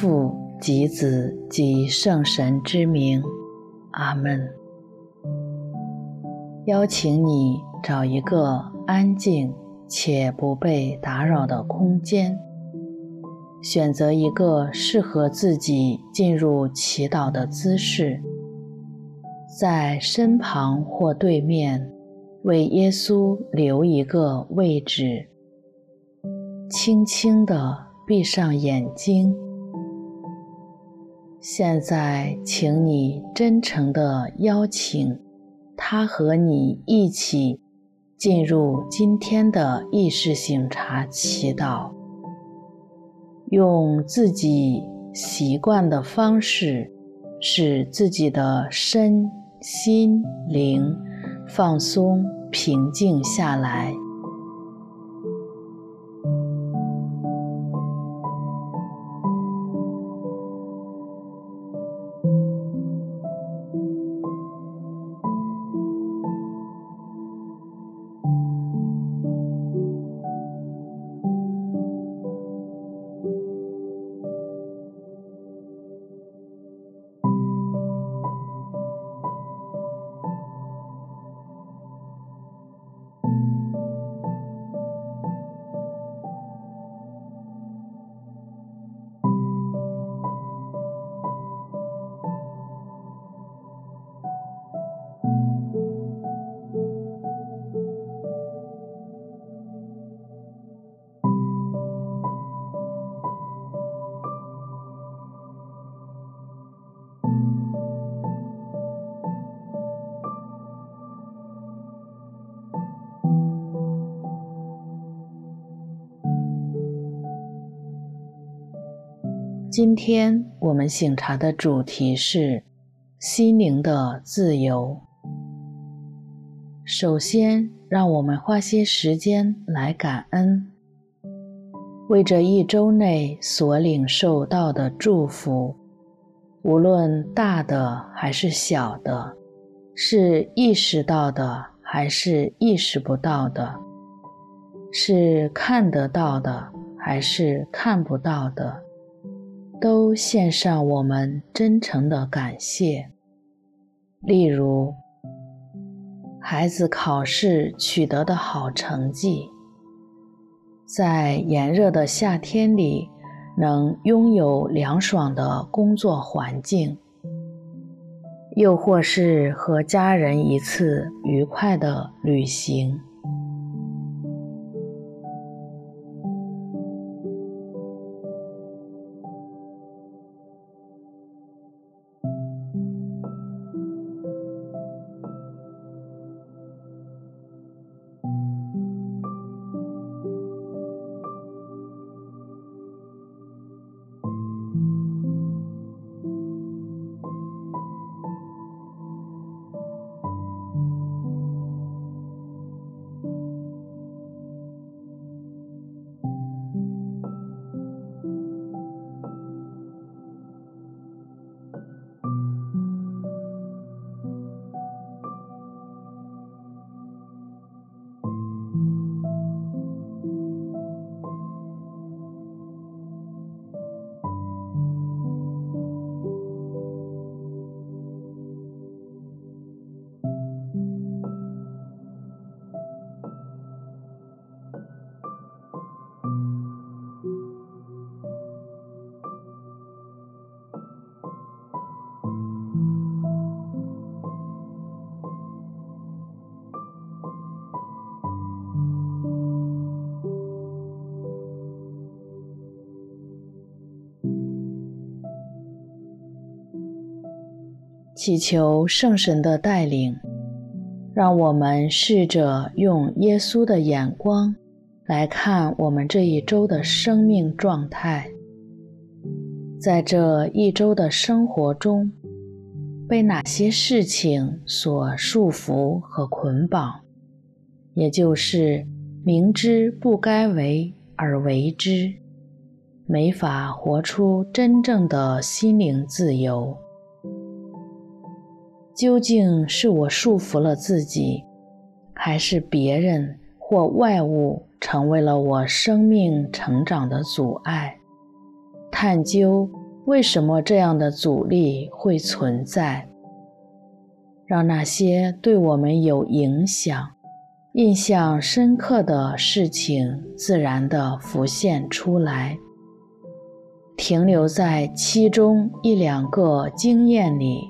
父及子及圣神之名，阿门。邀请你找一个安静且不被打扰的空间，选择一个适合自己进入祈祷的姿势，在身旁或对面为耶稣留一个位置，轻轻地闭上眼睛。现在，请你真诚地邀请他和你一起进入今天的意识醒察祈祷，用自己习惯的方式，使自己的身心灵放松平静下来。今天我们醒茶的主题是心灵的自由。首先，让我们花些时间来感恩，为这一周内所领受到的祝福，无论大的还是小的，是意识到的还是意识不到的，是看得到的还是看不到的。都献上我们真诚的感谢。例如，孩子考试取得的好成绩，在炎热的夏天里能拥有凉爽的工作环境，又或是和家人一次愉快的旅行。祈求圣神的带领，让我们试着用耶稣的眼光来看我们这一周的生命状态。在这一周的生活中，被哪些事情所束缚和捆绑？也就是明知不该为而为之，没法活出真正的心灵自由。究竟是我束缚了自己，还是别人或外物成为了我生命成长的阻碍？探究为什么这样的阻力会存在？让那些对我们有影响、印象深刻的事情自然地浮现出来，停留在其中一两个经验里。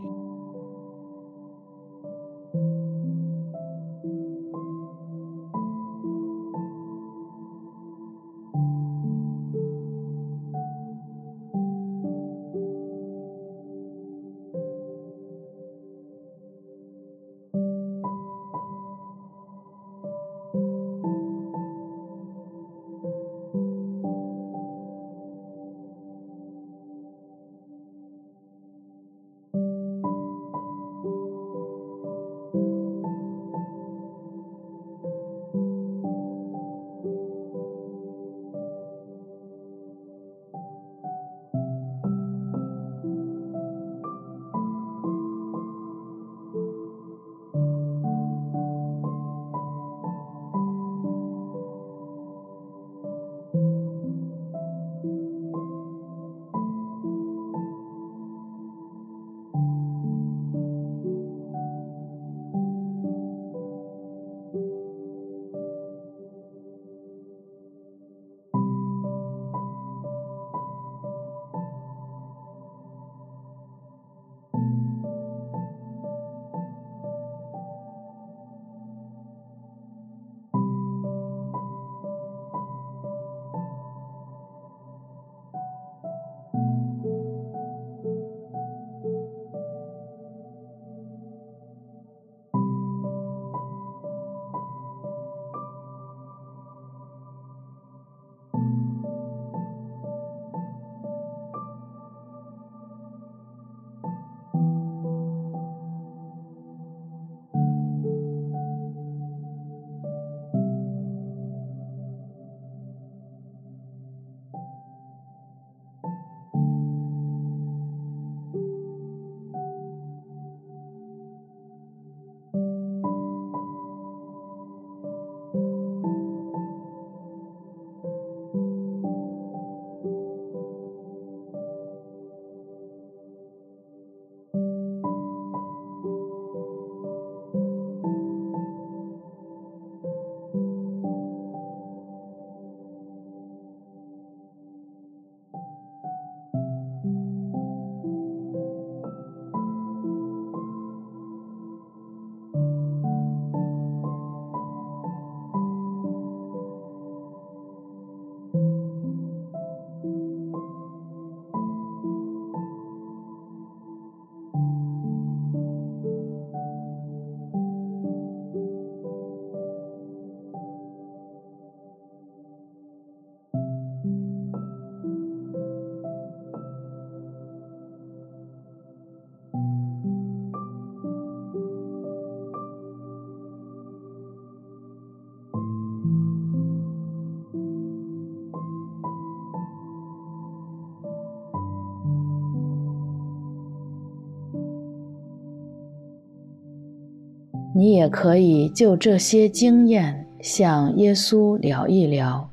你也可以就这些经验向耶稣聊一聊，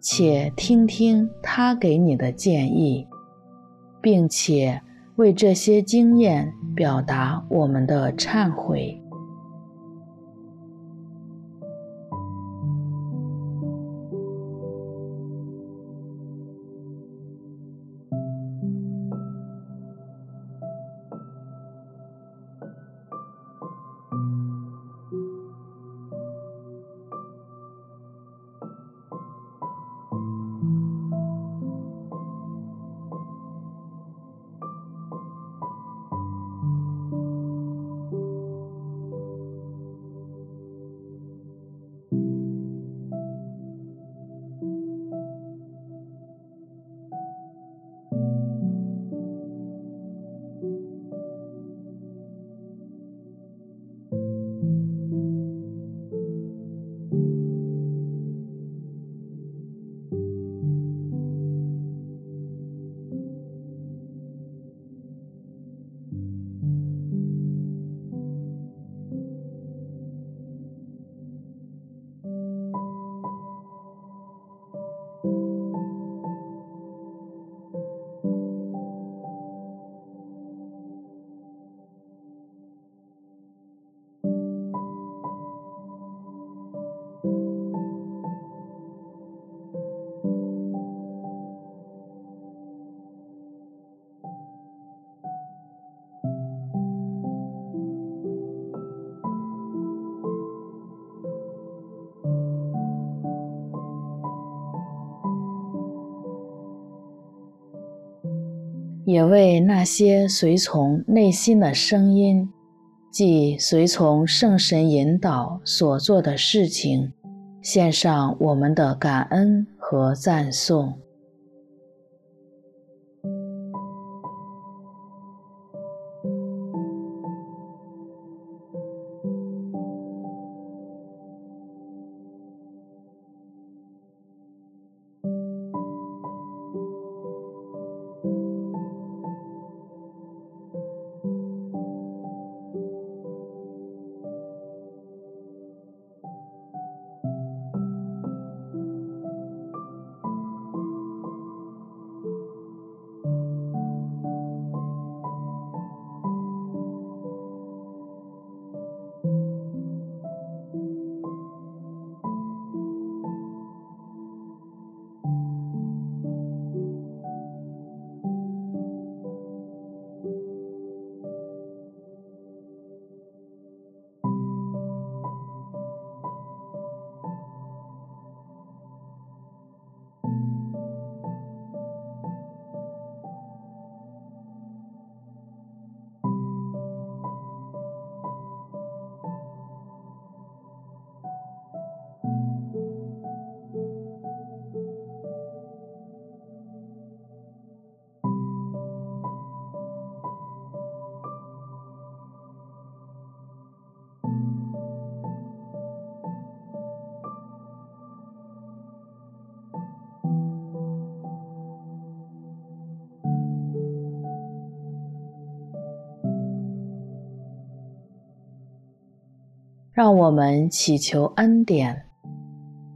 且听听他给你的建议，并且为这些经验表达我们的忏悔。也为那些随从内心的声音，即随从圣神引导所做的事情，献上我们的感恩和赞颂。让我们祈求恩典，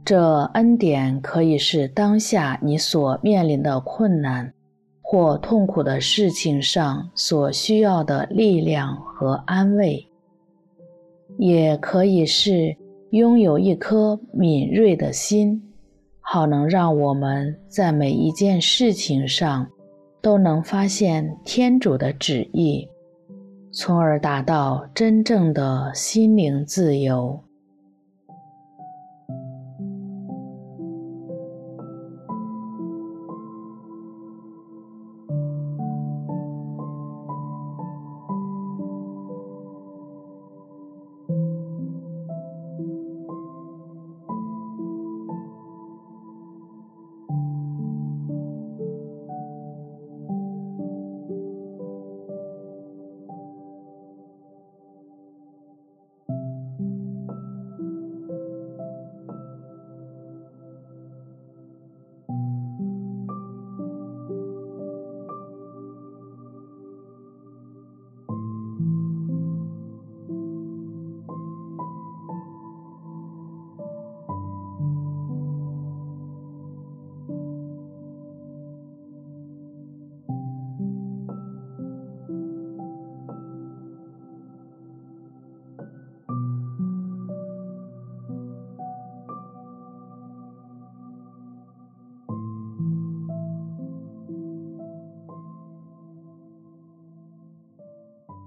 这恩典可以是当下你所面临的困难或痛苦的事情上所需要的力量和安慰，也可以是拥有一颗敏锐的心，好能让我们在每一件事情上都能发现天主的旨意。从而达到真正的心灵自由。